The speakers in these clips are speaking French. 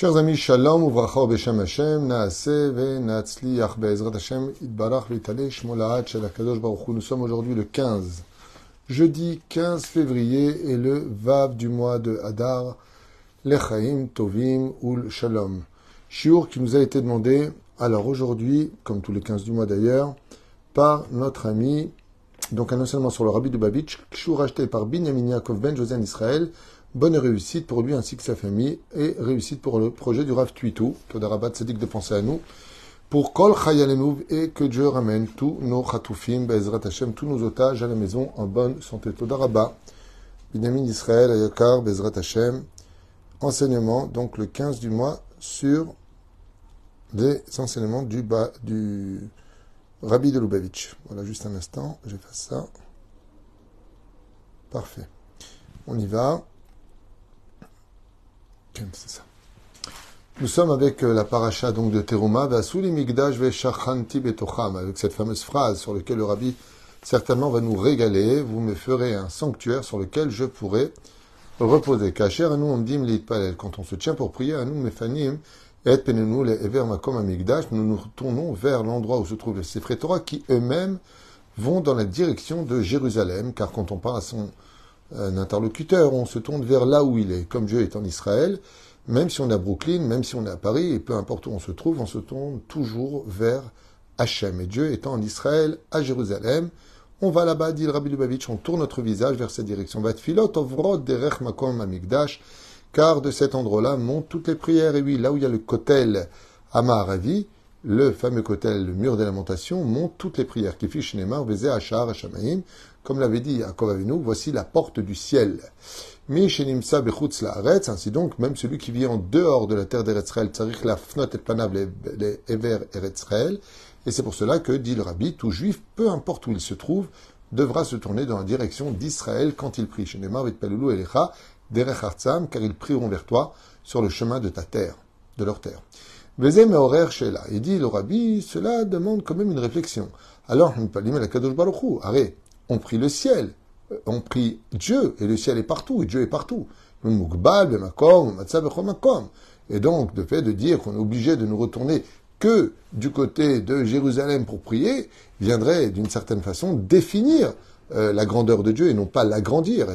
Chers amis, shalom, Hashem, naase Hashem, itbarach. Nous sommes aujourd'hui le 15, jeudi 15 février et le Vav du mois de Hadar, Lechaim Tovim Ul Shalom. Shiur qui nous a été demandé, alors aujourd'hui, comme tous les 15 du mois d'ailleurs, par notre ami, donc un enseignement sur le Rabbi de Babich, Shiur acheté par Binyamin Yaakov Ben José en Israël, Bonne réussite pour lui ainsi que sa famille et réussite pour le projet du Rav Tuitou, que Darabat dit de penser à nous, pour Kol Chayalenouv et que Dieu ramène tous nos Khatoufim, Bezrat Hashem, tous nos otages à la maison en bonne santé. Todaraba, Binyamin Israël, Ayakar, Bezrat Hashem, enseignement, donc le 15 du mois, sur les enseignements du, bas, du Rabbi de Lubavitch. Voilà, juste un instant, j'efface ça. Parfait. On y va. Nous sommes avec la paracha de Teruma, Migdash avec cette fameuse phrase sur laquelle le rabbi certainement va nous régaler. Vous me ferez un sanctuaire sur lequel je pourrai reposer. Nous on quand on se tient pour prier, nous et nous nous retournons vers l'endroit où se trouvent les Sefer qui eux-mêmes vont dans la direction de Jérusalem, car quand on parle à son un interlocuteur, on se tourne vers là où il est. Comme Dieu est en Israël, même si on est à Brooklyn, même si on est à Paris, et peu importe où on se trouve, on se tourne toujours vers Hachem. Et Dieu étant en Israël, à Jérusalem, on va là-bas, dit le Rabbi Lubavitch, on tourne notre visage vers cette direction. car de cet endroit-là montent toutes les prières. Et oui, là où il y a le Kotel Amaravi, le fameux Kotel, le mur des lamentations, monte toutes les prières. Qui fiche Neymar, Vezé, Achar, Hachamaim, comme l'avait dit Yaakov Avinu, voici la porte du ciel. Mi shenimsa bechutz laaretz, ainsi donc, même celui qui vit en dehors de la terre d'Eretzraël, tsarich la fnot et panav les ever Eretzraël, et c'est pour cela que, dit le rabbi, tout juif, peu importe où il se trouve, devra se tourner dans la direction d'Israël quand il prie. Shenemar vit pelulu elecha derech car ils prieront vers toi sur le chemin de ta terre, de leur terre. Vezem horaire shela. Et dit le rabbi, cela demande quand même une réflexion. Alors, on la kadosh baruchu. Arrête on prie le ciel, on prie Dieu, et le ciel est partout, et Dieu est partout. Et donc, le fait de dire qu'on est obligé de nous retourner que du côté de Jérusalem pour prier, viendrait d'une certaine façon définir euh, la grandeur de Dieu et non pas l'agrandir.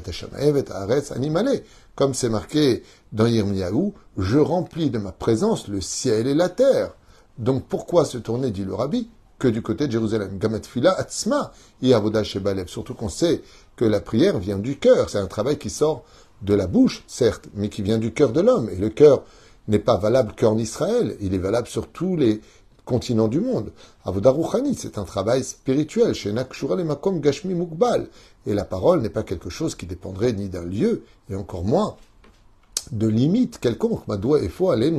Comme c'est marqué dans Yirmiyahu, je remplis de ma présence le ciel et la terre. Donc pourquoi se tourner, dit le rabbi, que du côté de Jérusalem. Gamat fila atzma avoda shebalev. Surtout qu'on sait que la prière vient du cœur. C'est un travail qui sort de la bouche, certes, mais qui vient du cœur de l'homme. Et le cœur n'est pas valable qu'en Israël. Il est valable sur tous les continents du monde. Avoda ruchani, c'est un travail spirituel. Chez et makom gashmi mukbal. Et la parole n'est pas quelque chose qui dépendrait ni d'un lieu, et encore moins de limites quelconques. Madoua et faut aller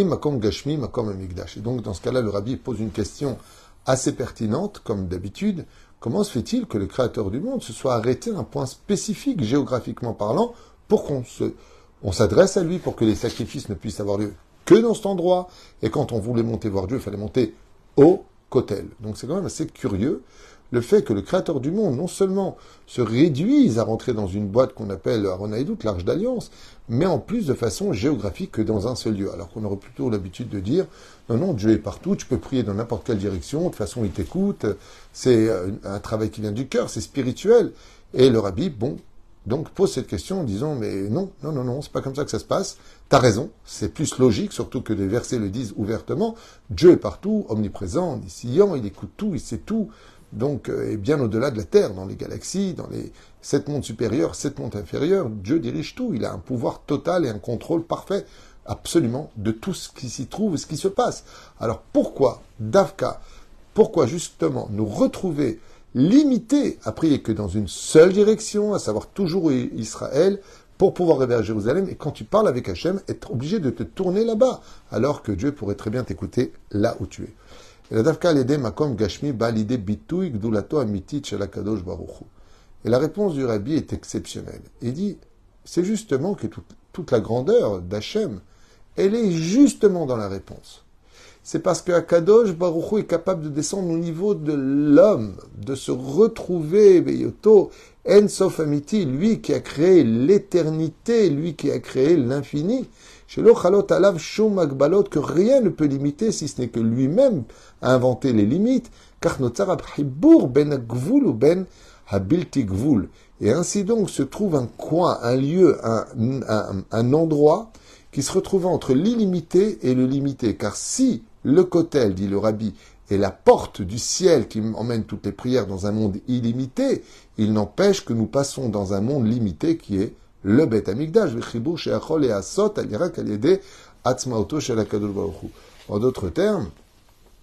Et donc, dans ce cas-là, le rabbi pose une question assez pertinente, comme d'habitude. Comment se fait-il que le créateur du monde se soit arrêté à un point spécifique, géographiquement parlant, pour qu'on se, on s'adresse à lui pour que les sacrifices ne puissent avoir lieu que dans cet endroit? Et quand on voulait monter voir Dieu, il fallait monter au Kotel. Donc c'est quand même assez curieux le fait que le créateur du monde non seulement se réduise à rentrer dans une boîte qu'on appelle Aronaïdout, l'arche d'alliance, mais en plus de façon géographique que dans un seul lieu. Alors qu'on aurait plutôt l'habitude de dire, non, non, Dieu est partout, tu peux prier dans n'importe quelle direction, de toute façon il t'écoute, c'est euh, un travail qui vient du cœur, c'est spirituel. Et le rabbi, bon, donc pose cette question en disant, mais non, non, non, non, c'est pas comme ça que ça se passe. T'as raison, c'est plus logique, surtout que des versets le disent ouvertement. Dieu est partout, omniprésent, omniscient, il écoute tout, il sait tout donc, euh, et bien au-delà de la Terre, dans les galaxies, dans les sept mondes supérieurs, sept mondes inférieurs, Dieu dirige tout. Il a un pouvoir total et un contrôle parfait, absolument, de tout ce qui s'y trouve ce qui se passe. Alors pourquoi, Davka, pourquoi justement nous retrouver limités à prier que dans une seule direction, à savoir toujours Israël, pour pouvoir rêver à Jérusalem, et quand tu parles avec Hachem, être obligé de te tourner là-bas, alors que Dieu pourrait très bien t'écouter là où tu es. Et la réponse du rabbi est exceptionnelle. Il dit, c'est justement que toute, la grandeur d'Hachem, elle est justement dans la réponse. c'est parce que Akadosh Baruch est capable de descendre au niveau de l'homme, de se retrouver, Beyoto, Ensof Amiti, lui qui a créé l'éternité, lui qui a créé l'infini. Que rien ne peut limiter si ce n'est que lui-même a inventé les limites, car ben ben. Et ainsi donc se trouve un coin, un lieu, un, un, un endroit qui se retrouve entre l'illimité et le limité. Car si le kotel, dit le rabbi, est la porte du ciel qui emmène toutes les prières dans un monde illimité, il n'empêche que nous passons dans un monde limité qui est le Bet Amigdash, et Asot, En d'autres termes,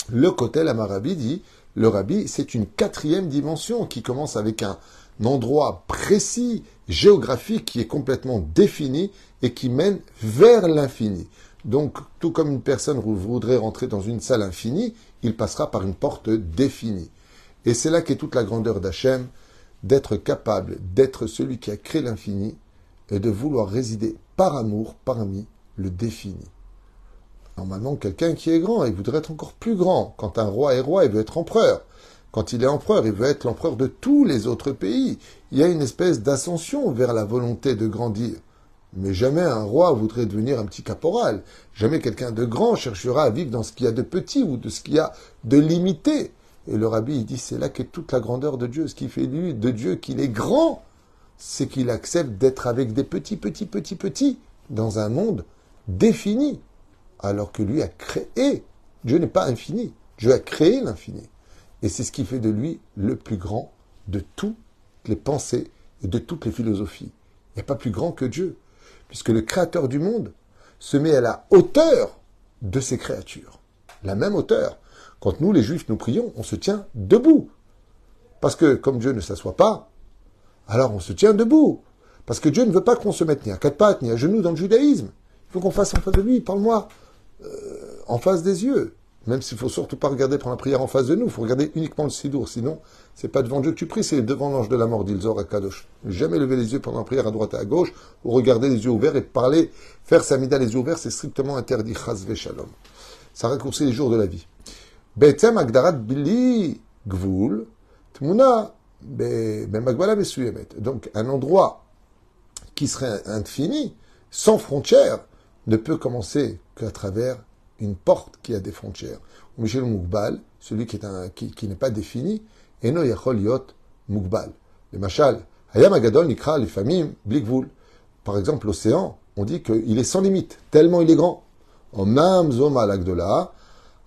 le kotel Amarabi dit, le rabbi, c'est une quatrième dimension qui commence avec un endroit précis, géographique, qui est complètement défini et qui mène vers l'infini. Donc, tout comme une personne voudrait rentrer dans une salle infinie, il passera par une porte définie. Et c'est là qu'est toute la grandeur d'Hachem, d'être capable d'être celui qui a créé l'infini et de vouloir résider par amour parmi le défini. Normalement, quelqu'un qui est grand, il voudrait être encore plus grand. Quand un roi est roi, il veut être empereur. Quand il est empereur, il veut être l'empereur de tous les autres pays. Il y a une espèce d'ascension vers la volonté de grandir. Mais jamais un roi voudrait devenir un petit caporal. Jamais quelqu'un de grand cherchera à vivre dans ce qu'il y a de petit ou de ce qu'il y a de limité. Et le rabbi, dit, c'est là qu'est toute la grandeur de Dieu. Ce qui fait de Dieu qu'il est grand, c'est qu'il accepte d'être avec des petits, petits, petits, petits, dans un monde défini. Alors que lui a créé. Dieu n'est pas infini. Dieu a créé l'infini. Et c'est ce qui fait de lui le plus grand de toutes les pensées et de toutes les philosophies. Il n'y a pas plus grand que Dieu puisque le Créateur du monde se met à la hauteur de ses créatures. La même hauteur. Quand nous, les Juifs, nous prions, on se tient debout. Parce que comme Dieu ne s'assoit pas, alors on se tient debout. Parce que Dieu ne veut pas qu'on se mette ni à quatre pattes, ni à genoux dans le judaïsme. Il faut qu'on fasse en face de lui, parle-moi, euh, en face des yeux. Même s'il faut surtout pas regarder pendant la prière en face de nous, il faut regarder uniquement le sidour. Sinon, c'est pas devant Dieu que tu pries, c'est devant l'ange de la mort, dit à Kadosh. Jamais lever les yeux pendant la prière à droite et à gauche, ou regarder les yeux ouverts et parler, faire sa mida les yeux ouverts, c'est strictement interdit. Chaz shalom. Ça raccourcit les jours de la vie. Agdarat gvul, tmuna, donc un endroit qui serait infini, sans frontières, ne peut commencer qu'à travers une porte qui a des frontières. Michel Mukbal, celui qui, qui, qui n'est pas défini, et no yacholiot Mukbal. Le machal, Hayam Agadol Nikra, les familles, Par exemple, l'océan, on dit qu'il est sans limite, tellement il est grand. Omnam Zoma Lagdola,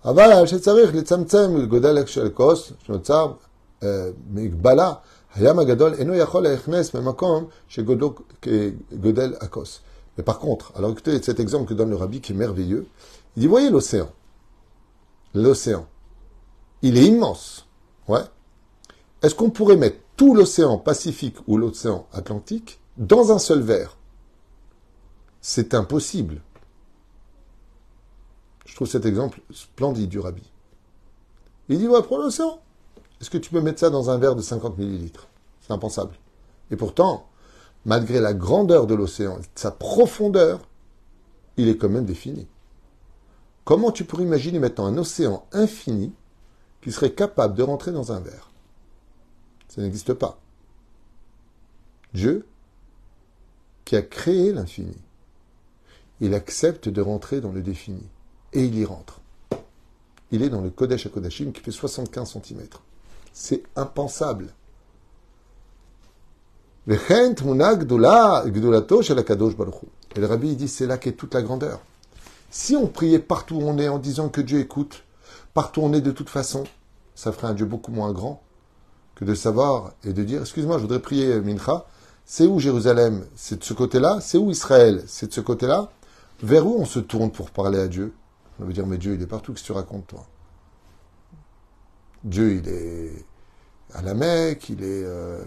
Aval, le Godal Shnotzar, מגבלה, הים הגדול אינו יכול להכנס במקום שגודל הכוס. Mais par contre, alors écoutez cet exemple que donne le rabbi qui est merveilleux, il dit, voyez l'océan. L'océan. Il est immense. Ouais. Est-ce qu'on pourrait mettre tout l'océan Pacifique ou l'océan Atlantique dans un seul verre C'est impossible. Je trouve cet exemple splendide du rabbi. Il dit, ouais, prends l'océan. Est-ce que tu peux mettre ça dans un verre de 50 millilitres? C'est impensable. Et pourtant, malgré la grandeur de l'océan, sa profondeur, il est quand même défini. Comment tu pourrais imaginer maintenant un océan infini qui serait capable de rentrer dans un verre? Ça n'existe pas. Dieu, qui a créé l'infini, il accepte de rentrer dans le défini. Et il y rentre. Il est dans le Kodesh à Kodashim qui fait 75 cm. C'est impensable. Et le rabbi dit c'est là qu'est toute la grandeur. Si on priait partout où on est en disant que Dieu écoute, partout où on est de toute façon, ça ferait un Dieu beaucoup moins grand que de savoir et de dire, excuse-moi, je voudrais prier Mincha, c'est où Jérusalem? C'est de ce côté-là? C'est où Israël? C'est de ce côté-là? Vers où on se tourne pour parler à Dieu? On veut dire, mais Dieu, il est partout, que tu racontes, toi? Dieu, il est à la Mecque, il est euh,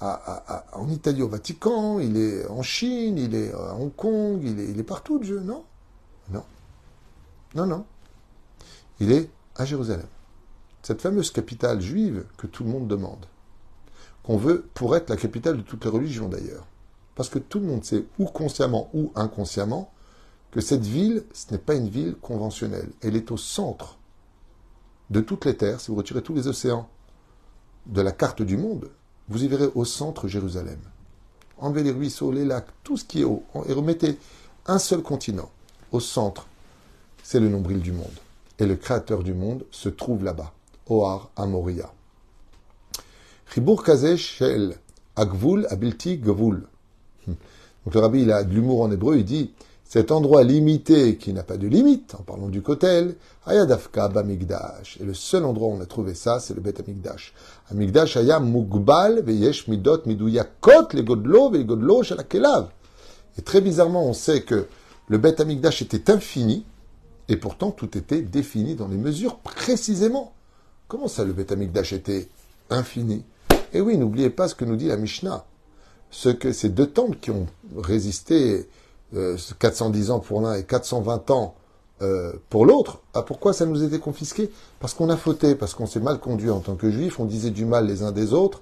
en Italie au Vatican, il est en Chine, il est à Hong Kong, il est, il est partout, Dieu, non? Non. Non, non. Il est à Jérusalem. Cette fameuse capitale juive que tout le monde demande. Qu'on veut pour être la capitale de toutes les religions d'ailleurs. Parce que tout le monde sait, ou consciemment ou inconsciemment, que cette ville, ce n'est pas une ville conventionnelle. Elle est au centre de toutes les terres. Si vous retirez tous les océans de la carte du monde, vous y verrez au centre Jérusalem. Enlevez les ruisseaux, les lacs, tout ce qui est haut, et remettez un seul continent au centre. C'est le nombril du monde. Et le créateur du monde se trouve là-bas, Ohar Amoria. Kazesh Agvul Abilti Gavul. Donc le rabbi, il a de l'humour en hébreu, il dit cet endroit limité qui n'a pas de limite, en parlant du kotel, Ayadafka Bamigdash. Et le seul endroit où on a trouvé ça, c'est le Bet Amigdash. Amigdash Aya Mugbal Veyesh Midot Miduyakot le Godlo ve Godlo Shalakelav. Et très bizarrement, on sait que le Bet Amigdash était infini, et pourtant tout était défini dans les mesures précisément. Comment ça, le Bet Amigdash était infini? Et oui, n'oubliez pas ce que nous dit la Mishnah. Ce que ces deux temples qui ont résisté 410 euh, ans pour l'un et 420 ans euh, pour l'autre, ah, pourquoi ça nous était confisqué? Parce qu'on a fauté, parce qu'on s'est mal conduit en tant que juif, on disait du mal les uns des autres,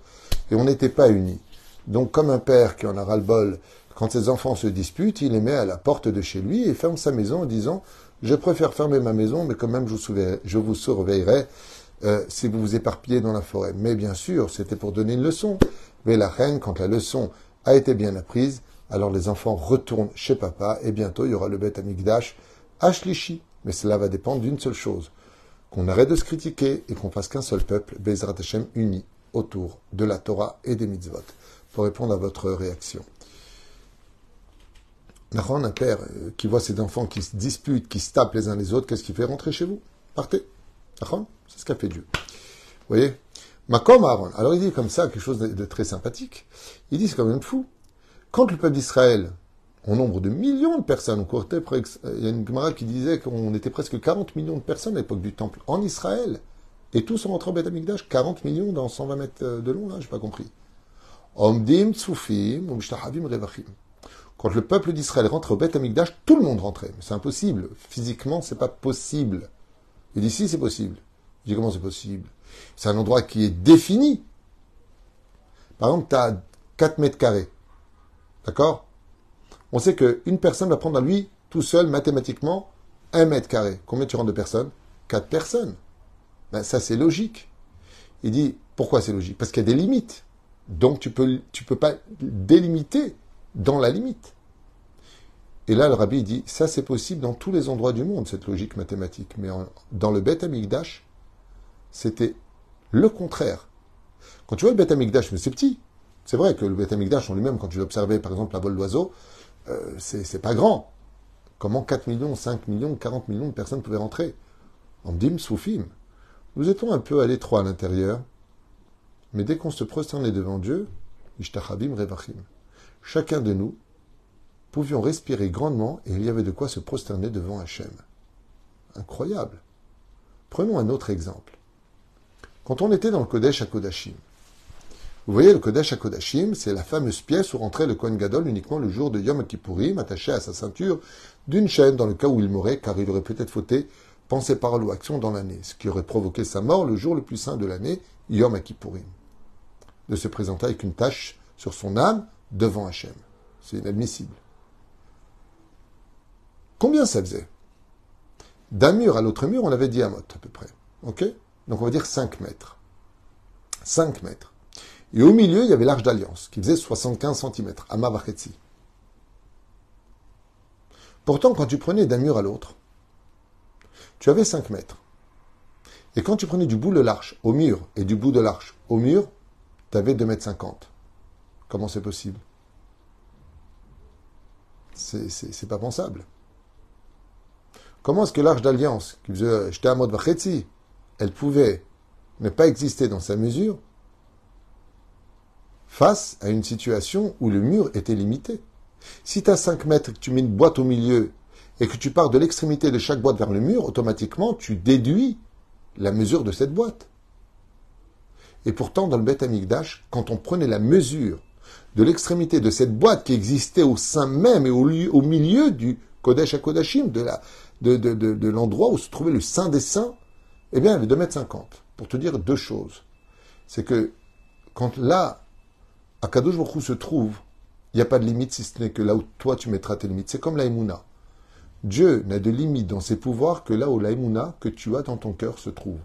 et on n'était pas unis. Donc comme un père qui en a ras-le-bol, quand ses enfants se disputent, il les met à la porte de chez lui et ferme sa maison en disant « Je préfère fermer ma maison, mais quand même je vous surveillerai euh, si vous vous éparpillez dans la forêt. Mais bien sûr, c'était pour donner une leçon. Mais la reine, quand la leçon a été bien apprise, alors les enfants retournent chez papa et bientôt il y aura le bête amigdash Ashlishi. Mais cela va dépendre d'une seule chose qu'on arrête de se critiquer et qu'on fasse qu'un seul peuple, Bezrat Hashem, uni autour de la Torah et des mitzvot. Pour répondre à votre réaction. Nahon, un père euh, qui voit ses enfants qui se disputent, qui se tapent les uns les autres, qu'est-ce qu'il fait Rentrer chez vous? Partez. C'est ce qu'a fait Dieu. Vous voyez? Makom Aaron. Alors il dit comme ça quelque chose de, très sympathique. Il dit c'est quand même fou. Quand le peuple d'Israël, au nombre de millions de personnes, il y a une Gemara qui disait qu'on était presque 40 millions de personnes à l'époque du temple en Israël, et tous sont rentrés au Beth Amikdash, 40 millions dans 120 mètres de long, là, j'ai pas compris. Quand le peuple d'Israël rentre au Beth tout le monde rentrait. C'est impossible. Physiquement, c'est pas possible. Il dit si c'est possible. Je dis comment c'est possible? C'est un endroit qui est défini. Par exemple, tu as 4 mètres carrés. D'accord? On sait qu'une personne va prendre à lui, tout seul, mathématiquement, 1 mètre carré. Combien tu rentres de personnes? 4 personnes. Ben, ça, c'est logique. Il dit, pourquoi c'est logique? Parce qu'il y a des limites. Donc, tu peux, tu peux pas délimiter dans la limite. Et là, le rabbi dit, ça c'est possible dans tous les endroits du monde, cette logique mathématique. Mais dans le Beth Amikdash, c'était le contraire. Quand tu vois le Beth Amikdash, mais c'est petit. C'est vrai que le Beth en lui-même, quand tu l'observais, par exemple, la vol d'oiseau, euh, c'est pas grand. Comment 4 millions, 5 millions, 40 millions de personnes pouvaient rentrer? En dim, soufim. Nous étions un peu à l'étroit à l'intérieur, mais dès qu'on se prosternait devant Dieu, ishtachabim revachim. Chacun de nous pouvions respirer grandement et il y avait de quoi se prosterner devant Hachem. Incroyable. Prenons un autre exemple. Quand on était dans le Kodesh à Kodashim, vous voyez, le Kodesh à Kodashim, c'est la fameuse pièce où rentrait le Kohen Gadol uniquement le jour de Yom Kippourim, attaché à sa ceinture d'une chaîne dans le cas où il mourrait, car il aurait peut-être fauté pensée, parole ou action dans l'année, ce qui aurait provoqué sa mort le jour le plus saint de l'année, Yom Kippourim. De se présenter avec une tache sur son âme devant Hachem. C'est inadmissible. Combien ça faisait? D'un mur à l'autre mur, on avait dit à à peu près. OK? Donc on va dire 5 mètres. 5 mètres. Et au milieu, il y avait l'arche d'alliance, qui faisait 75 cm, à. Pourtant, quand tu prenais d'un mur à l'autre, tu avais 5 mètres. Et quand tu prenais du bout de l'arche au mur et du bout de l'arche au mur, tu avais 2 mètres 50. Comment c'est possible? C'est pas pensable. Comment est-ce que l'arche d'alliance, qui faisait j'étais à mode elle pouvait ne pas exister dans sa mesure face à une situation où le mur était limité Si tu as 5 mètres et que tu mets une boîte au milieu et que tu pars de l'extrémité de chaque boîte vers le mur, automatiquement tu déduis la mesure de cette boîte. Et pourtant, dans le Beth Amikdash, quand on prenait la mesure de l'extrémité de cette boîte qui existait au sein même et au, au milieu du Kodesh à Kodashim, de la, de, l'endroit où se trouvait le Saint des Saints, eh bien, il avait 2 mètres 50. Pour te dire deux choses. C'est que quand là, à Baruch se trouve, il n'y a pas de limite si ce n'est que là où toi tu mettras tes limites. C'est comme la Emouna. Dieu n'a de limite dans ses pouvoirs que là où l'aïmouna que tu as dans ton cœur se trouve.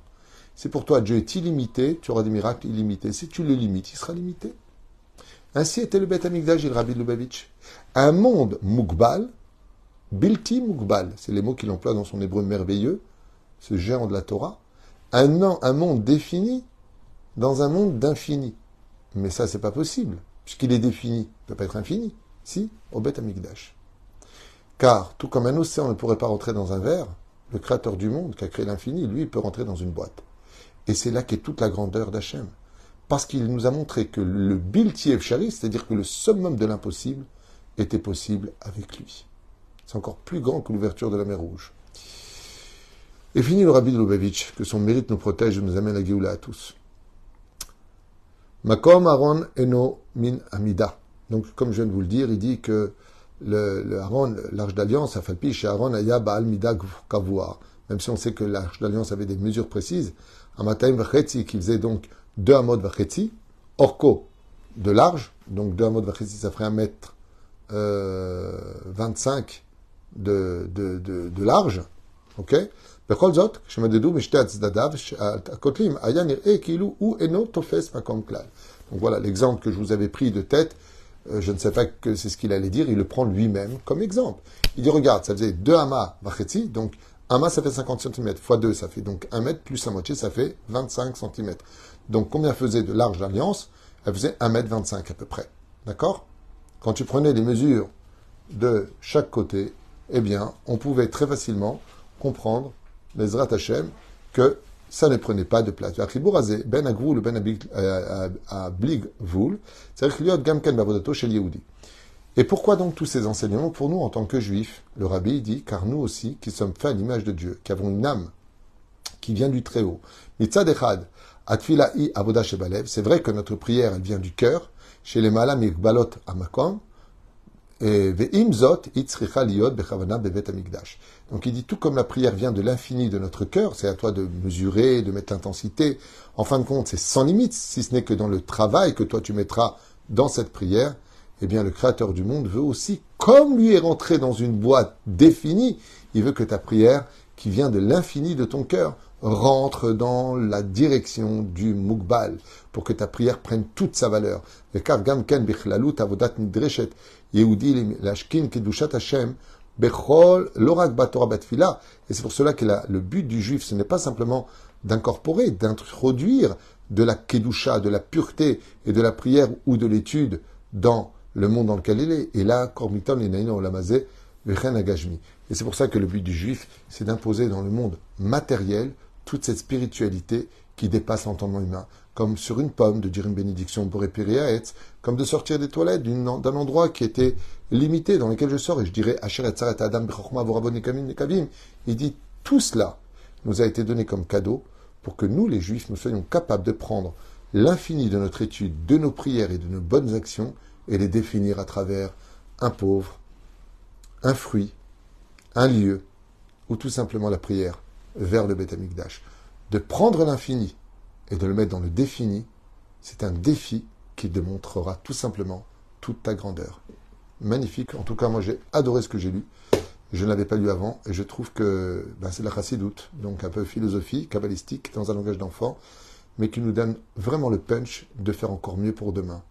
Si pour toi Dieu est illimité, tu auras des miracles illimités. Si tu le limites, il sera limité. Ainsi était le Beth Amikdash, il Rabbi Lubavitch. Un monde mukbal, bilti mukbal, c'est les mots qu'il emploie dans son hébreu merveilleux, ce géant de la Torah. Un, un monde défini dans un monde d'infini. Mais ça, c'est pas possible, puisqu'il est défini. Il ne peut pas être infini. Si, au Beth Amikdash. Car, tout comme un océan ne pourrait pas rentrer dans un verre, le créateur du monde, qui a créé l'infini, lui, peut rentrer dans une boîte. Et c'est là qu'est toute la grandeur d'Hachem. Parce qu'il nous a montré que le Bilti Shari, c'est-à-dire que le summum de l'impossible, était possible avec lui. C'est encore plus grand que l'ouverture de la mer Rouge. Et fini le rabbi de Lubavitch, que son mérite nous protège et nous amène à Géoula à tous. Makom Aaron Eno Min Amida. Donc, comme je viens de vous le dire, il dit que le, Aaron, l'arche d'alliance, Afalpi, chez Aaron, Aya Baal Mida Kavua. Même si on sait que l'arche d'alliance avait des mesures précises, Amataim Vachetzi, qui faisait donc 2 Amod Vachetzi, Orko de large, donc 2 Amod Vachetzi, ça ferait un mètre euh, 25 de, de, de, de large, ok? בכל זאת, כשמדדו משתי הצדדיו, הכותלים היה נראה כאילו הוא אינו תופס מקום כלל. Donc voilà l'exemple que je vous avais pris de tête. Euh, je ne sais pas que c'est ce qu'il allait dire. Il le prend lui-même comme exemple. Il dit regarde, ça faisait 2 amas vachetzi, donc amas ça fait 50 cm, fois 2 ça fait donc 1 mètre, plus la moitié ça fait 25 cm. Donc combien faisait de large l'alliance Elle faisait 1 mètre 25 à peu près. D'accord Quand tu prenais les mesures de chaque côté, eh bien, on pouvait très facilement comprendre Bezrat Hashem, que ça ne prenait pas de place. Ben Agvoul, Ben Abligvoul, c'est-à-dire Gamken Bavodato chez Yehudi. Et pourquoi donc tous ces enseignements pour nous en tant que juifs? Le rabbi dit, car nous aussi, qui sommes faits à l'image de Dieu, qui avons une âme qui vient du Très-Haut, Mitzad Echad, Atfila'i Avoda Shebalev, c'est vrai que notre prière, elle vient du cœur, chez les Malam Amakom, donc il dit tout comme la prière vient de l'infini de notre cœur, c'est à toi de mesurer, de mettre l'intensité. En fin de compte, c'est sans limite, si ce n'est que dans le travail que toi tu mettras dans cette prière, eh bien le Créateur du monde veut aussi, comme lui est rentré dans une boîte définie, il veut que ta prière, qui vient de l'infini de ton cœur, rentre dans la direction du Mukbal, pour que ta prière prenne toute sa valeur. Et c'est pour cela que le but du juif, ce n'est pas simplement d'incorporer, d'introduire de la kedusha, de la pureté et de la prière ou de l'étude dans le monde dans lequel il est. Et là, kormiton olamazé, et c'est pour ça que le but du juif, c'est d'imposer dans le monde matériel toute cette spiritualité qui dépasse l'entendement humain, comme sur une pomme de dire une bénédiction pour Epiriaetz, comme de sortir des toilettes d'un endroit qui était limité, dans lequel je sors, et je dirais Adam Il dit tout cela nous a été donné comme cadeau pour que nous, les Juifs, nous soyons capables de prendre l'infini de notre étude, de nos prières et de nos bonnes actions et les définir à travers un pauvre, un fruit, un lieu, ou tout simplement la prière vers le Beth. De prendre l'infini et de le mettre dans le défini, c'est un défi qui démontrera tout simplement toute ta grandeur. Magnifique. En tout cas, moi, j'ai adoré ce que j'ai lu. Je ne l'avais pas lu avant et je trouve que ben, c'est la chassidoute, donc un peu philosophie, kabbalistique, dans un langage d'enfant, mais qui nous donne vraiment le punch de faire encore mieux pour demain.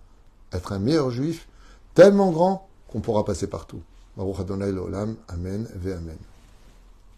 Être un meilleur juif, tellement grand qu'on pourra passer partout. Baruch Adonai Amen ve Amen.